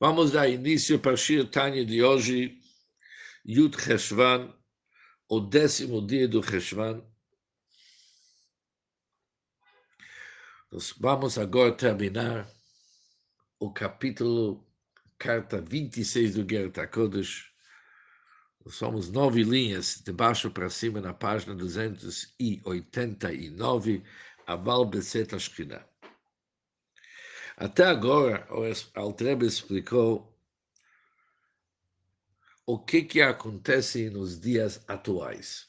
Vamos dar início para Shir Tanya de hoje, Yud Cheshvan, o décimo dia do Cheshvan. Nós vamos agora terminar o capítulo, carta 26 do Gerta Kodesh. Somos nove linhas, de baixo para cima, na página 289, Aval Beset Ashkinah. Até agora, o Altrebe explicou o que, que acontece nos dias atuais.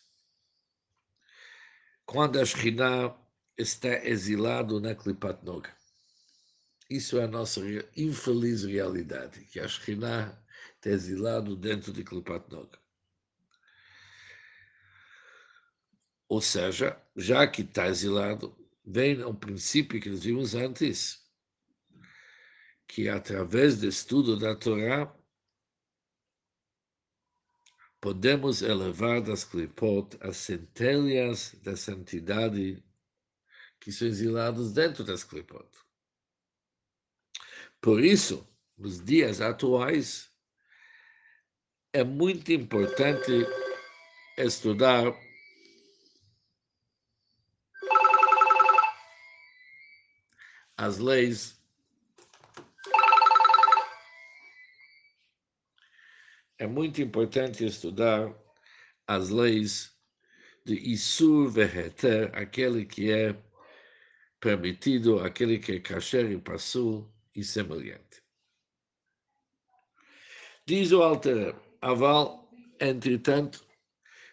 Quando a Shekhinah está exilado na Klipat Noga. Isso é a nossa infeliz realidade, que a Shekhinah está exilado dentro de Klipat Noga. Ou seja, já que está exilado, vem um princípio que nós vimos antes, que através do estudo da Torá podemos elevar das clipot as centelhas da santidade que são exilados dentro das clipot. Por isso, nos dias atuais, é muito importante estudar as leis é muito importante estudar as leis de Isur Veheter, aquele que é permitido, aquele que é kasher e passul e semelhante. Diz o Alter Aval, entretanto,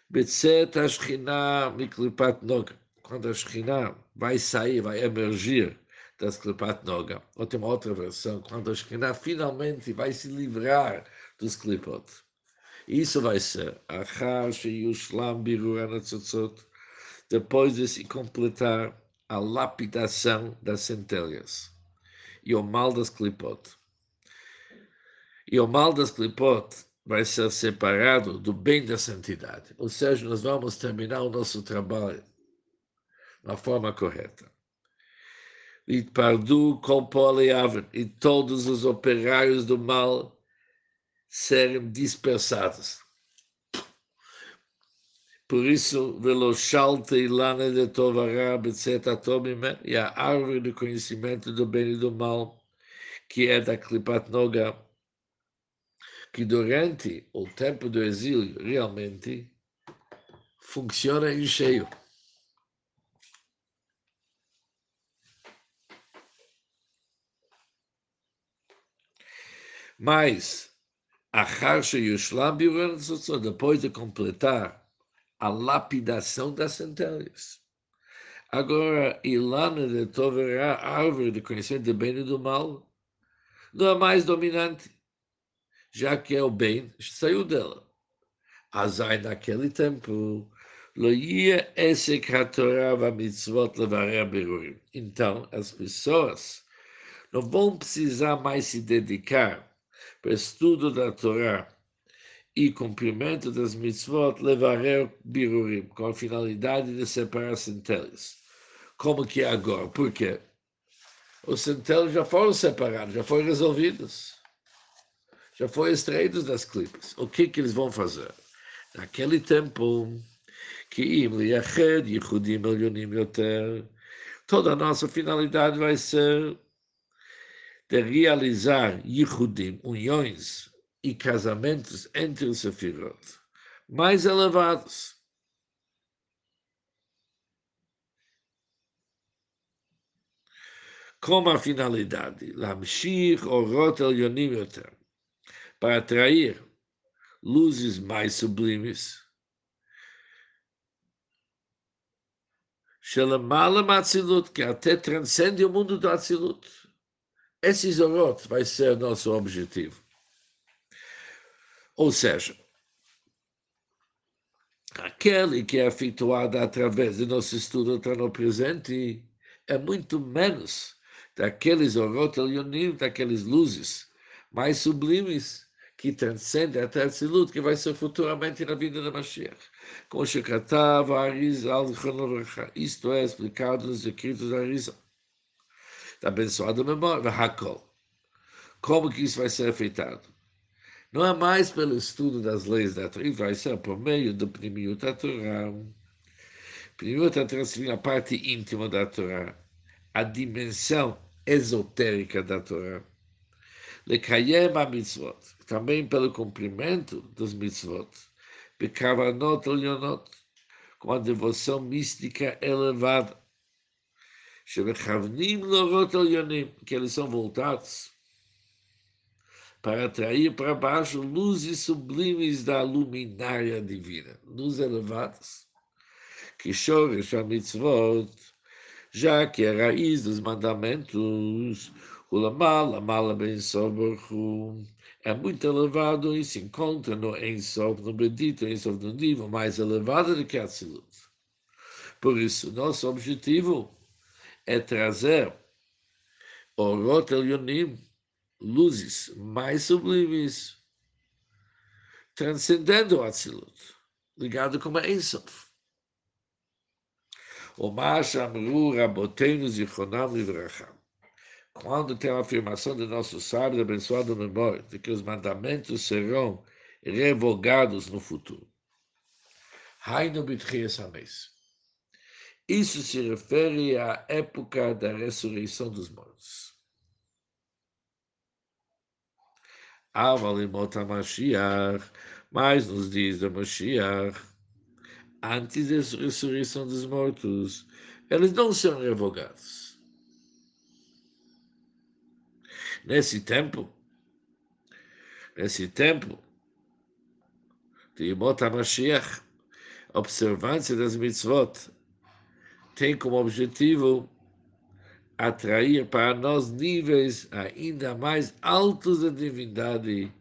Betzet Ashkina Miklipat Noga, quando a vai sair, vai emergir das Klipat Noga, ou tem uma outra versão, quando a finalmente vai se livrar dos Klipot. Isso vai ser Achar Sheyushlam Birur Anatzotzot, depois de se completar a lapidação das centelhas e o mal das Klipot. E o mal das Klipot vai ser separado do bem da santidade. Ou seja, nós vamos terminar o nosso trabalho na forma correta. Pardu kol e todos os operários do mal serem dispersados. Por isso, Velochalta e Lana de Tovará, etc., e a árvore do conhecimento do bem e do mal, que é da Klipat Noga, que durante o tempo do exílio realmente funciona em cheio. Mas depois de completar a lapidação das centelhas. Agora, Ilana de Toverá, árvore de conhecimento do bem e do mal, não é mais dominante, já que é o bem, saiu dela. Azai naquele tempo, então, as pessoas não vão precisar mais se dedicar para estudo da Torá e cumprimento das mitzvot, levarer birurim, com a finalidade de separar centelhas. Como que é agora? Por quê? Os centelhos já foram separados, já foram resolvidos. Já foram extraídos das clipes. O que, que eles vão fazer? Naquele tempo, que im liached, yichudim toda a nossa finalidade vai ser de realizar yichudim, uniões e casamentos entre os sefirot mais elevados. Com a finalidade, lamshir orot elyonim yoter, para atrair luzes mais sublimes, Shelamala Matzilut, que até transcende o mundo do Atzilut. Esse Zorot vai ser nosso objetivo. Ou seja, aquele que é efetuado através do nosso estudo está no presente é muito menos daqueles Zorot Elyonim, daqueles luzes mais sublimes que transcendem até esse luto que vai ser futuramente na vida da Mashiach. Como Shekatav, Arizal, isto é explicado nos escritos da Arizal da abençoada memória, Hakol. Como que isso vai ser afetado? Não é mais pelo estudo das leis da Torá, vai ser por meio do primeiro da Torá. Primeiro Torá significa a parte íntima da Torá, a dimensão esotérica da Torá. Lekayem a mitzvot, também pelo cumprimento dos mitzvot, bekavanot elionot, com a devoção mística elevada que eles são voltados para atrair para baixo luzes sublimes da luminária divina, luzes elevadas, que Shoresh HaMitzvot, já que a raiz dos mandamentos, o Lamal, Lamal Ben é muito elevado e se encontra no Ensof, no Bendito Ensof, no nível mais elevado do que a Tzilut. Por isso, nosso objetivo é trazer Orot Elyonim, luzes mais sublimes, transcendendo o Atzilut, ligado com a Ensof. O Mashamru Rabotenu Zichonam Livracham. Quando tem a afirmação de nosso sábio abençoado memória de que os mandamentos serão revogados no futuro. Hainu Bitchias Hames. Isso se refere à época da ressurreição dos mortos. Avalimot Mashiach, mas nos dias da Mashiach, antes da ressurreição dos mortos, eles não serão revogados. Nesse tempo, nesse tempo de Imot HaMashiach, observância das mitzvot, tem como objetivo atrair para nós níveis ainda mais altos da divindade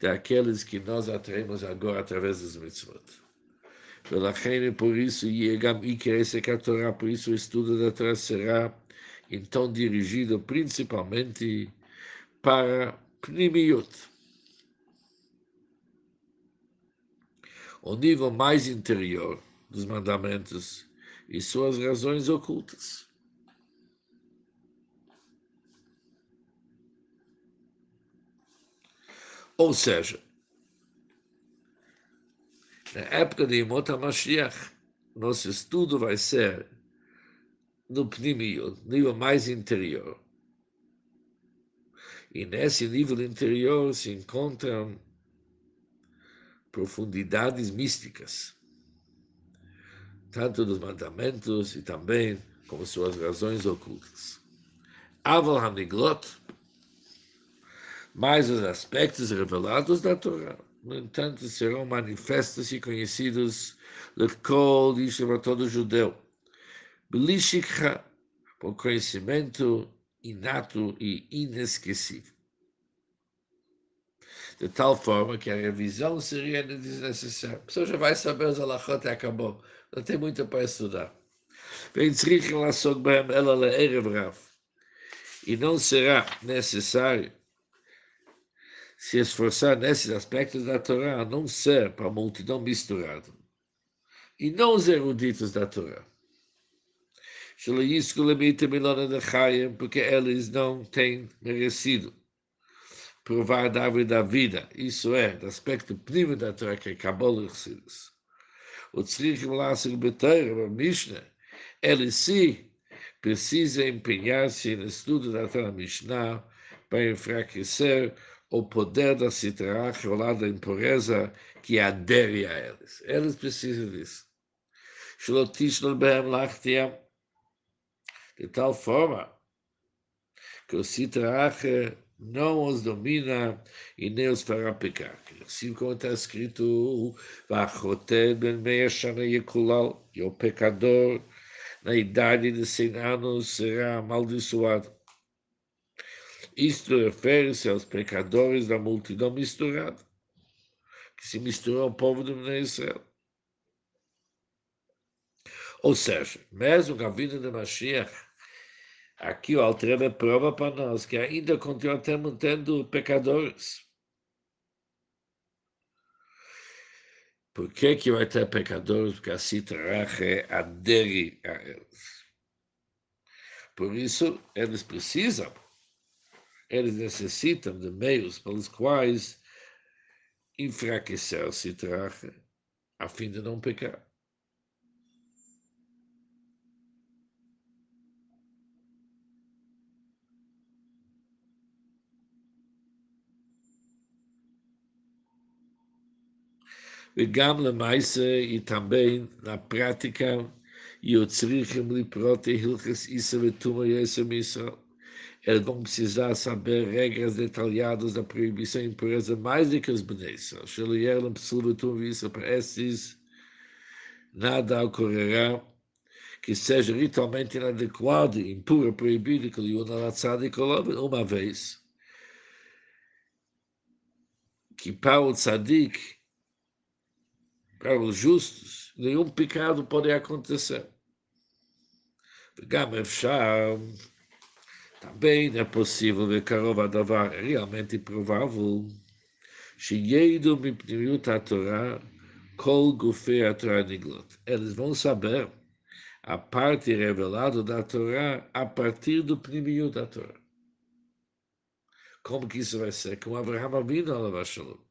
daqueles que nós atraímos agora através das mitzvot. Pela por isso, Yegam Ikerese Torá, por isso o estudo da Torá será então dirigido principalmente para Pnimiut. O nível mais interior dos mandamentos e suas razões ocultas. Ou seja, na época de Imot HaMashiach, nosso estudo vai ser no pnimio, nível mais interior. E nesse nível interior se encontram profundidades místicas tanto dos mandamentos e também como suas razões ocultas. Aval Hamiglot, mais os aspectos revelados da Torá, no entanto, serão manifestos e conhecidos Lekol Yishem a todo judeu, Belishikha, por conhecimento inato e inesquecível. De tal forma que a revisão seria desnecessária. A pessoa já vai saber os alachot e acabou. Não tem muito para estudar. E não será necessário se esforçar nesses aspectos da Torá, a não ser para a multidão misturada. E não os eruditos da Torá. Porque eles não têm merecido provar da árvore da vida, isso é, do aspecto primo da Torá, que é Kabbalah Chassidus. O Tzrichim Lassig Beteira, a Mishnah, ele sim precisa empenhar-se no estudo da Torá Mishnah para enfraquecer o poder da citra, o lado da impureza que adere a eles. Eles precisam disso. De tal forma que o citra não os domina e nem os fará pecar. Assim como está escrito, ben e o pecador na idade de 100 anos será amaldiçoado. Isto refere-se aos pecadores da multidão misturada, que se misturou ao povo do Israel. Ou seja, mesmo com a vida de Mashiach, Aqui o Altreba prova para nós que ainda continua tendo pecadores. Por que, que vai ter pecadores? Porque a Citrache adere a eles. Por isso, eles precisam eles necessitam de meios pelos quais enfraquecer o citrache a fim de não pecar. וגם למעשה e também na prática יוצריכים לפרוט הלכס איסר ותומו יסר מישראל. Eles vão precisar saber regras detalhadas da proibição e impureza mais do que os benesses. Shelielam psilvetum visa para esses, nada ocorrerá que seja ritualmente inadequado, impuro, proibido, que lhe unalatzado e uma vez que para o tzadik para os justos, nenhum pecado pode acontecer. Também é possível ver a davar é realmente provável, Sheyeidu Mipnimiut HaTorah, Kol Gufei HaTorah Niglot. Eles vão saber a parte revelada da Torá a partir do primeiro da Torá. Como que isso vai ser? Com Abraham Avinu, Alavashalom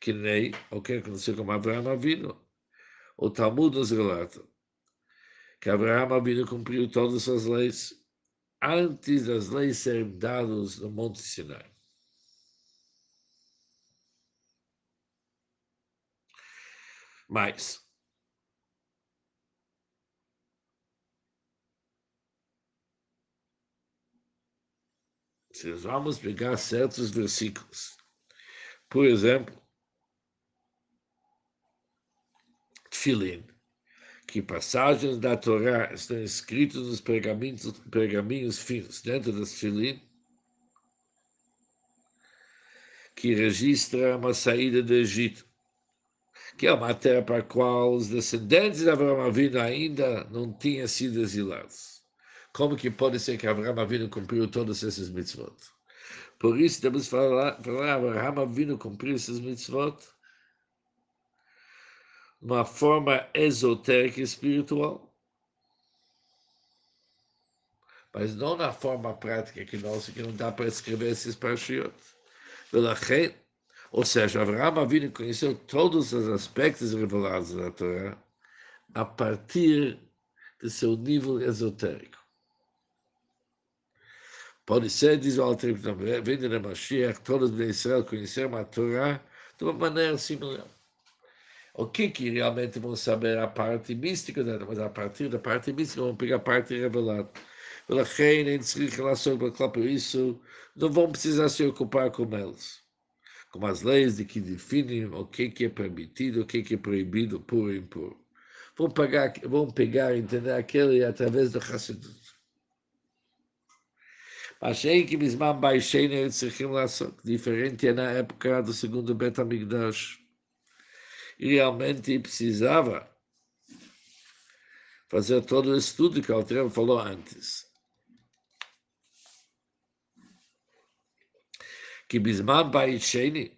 que nem o que aconteceu com Abraão Avino. O Talmud nos relata que Abraão Avino cumpriu todas as leis antes das leis serem dadas no Monte Sinai. Mas, se vamos pegar certos versículos, por exemplo, Tfilin, que passagens da Torá estão escritas nos pergaminhos, pergaminhos finos dentro das Tfilin, que registra uma saída do Egito, que é uma terra para a qual os descendentes de Abraão Avinu ainda não tinham sido exilados. Como que pode ser que Abraão Avinu cumpriu todos esses mitzvot? Por isso, temos que falar, falar Abraão Avinu cumpriu esses mitzvot uma forma esotérica e espiritual. Mas não na forma prática que nós, que não dá para escrever esses parshiot. Ou seja, Abraão Avinu conheceu todos os aspectos revelados da Torá a partir do seu nível esotérico. Pode ser, diz o Alter, vem de Mashiach, todos de Israel conheceram a Torá de uma maneira similar o que que realmente vão saber a parte mística dela, mas a partir da parte mística vão pegar a parte revelada. ולכן אין צריך לעסוק בכלל por isso, não vão precisar se ocupar com eles. Com as leis de que definem o que, que é permitido, o que, que é proibido, puro e impuro. Vão pegar, vão pegar e entender aquele através do Hassidut. Mas em que Bisman Baixeina eles צריכים לעסוק, diferente é na época do segundo Bet HaMikdash realmente precisava fazer todo o estudo que o Altreva falou antes. Que Bisman Baisheni,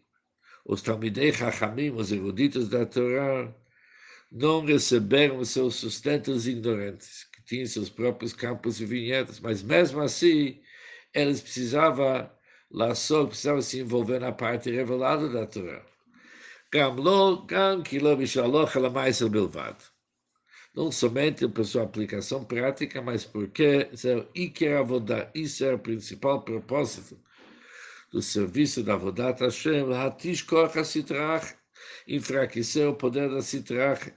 os Talmidei Chachamim, os eruditos da Torá, não receberam seus sustentos ignorantes, que tinham seus próprios campos e vinhetas, mas mesmo assim, eles precisavam, lá só precisavam se envolver na parte revelada da Torá. Não somente por sua aplicação prática, mas porque seu Iker Avodá, isso é o principal propósito do serviço da Avodat Hashem, Hatish Koach HaSitrach, enfraquecer o poder da Sitrach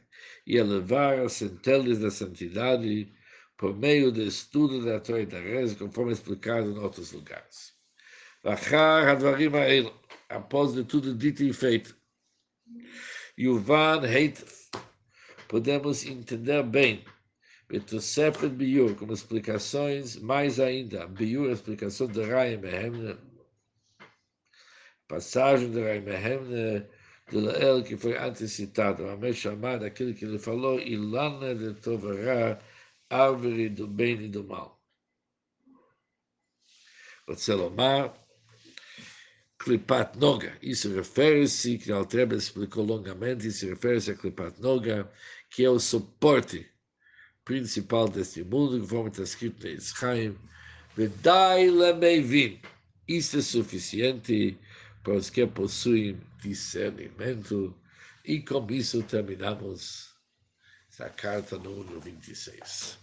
e elevar as centelhas da santidade por meio do estudo da Torah e da Reza, conforme explicado em outros lugares. Vachar Advarim Após de tudo dito e feito, Yuvan Heitef. Podemos entender bem. Betosefet Biur, como explicações, mais ainda. Biur, explicação de Rai Mehemne. Passagem de Rai Mehemne de Lael, que foi antes citado. Amém chamado, aquele que ele falou, Ilana de Tovará, árvore do bem e do mal. Pode lomar, Klipat Noga. Isso refere-se, que Altreba explicou longamente, isso refere-se a Klipat Noga, que é o suporte principal deste mundo, conforme está escrito em Israel. Vedai lemeivin. Isso é suficiente para os que possuem discernimento. E com isso terminamos essa carta número 26.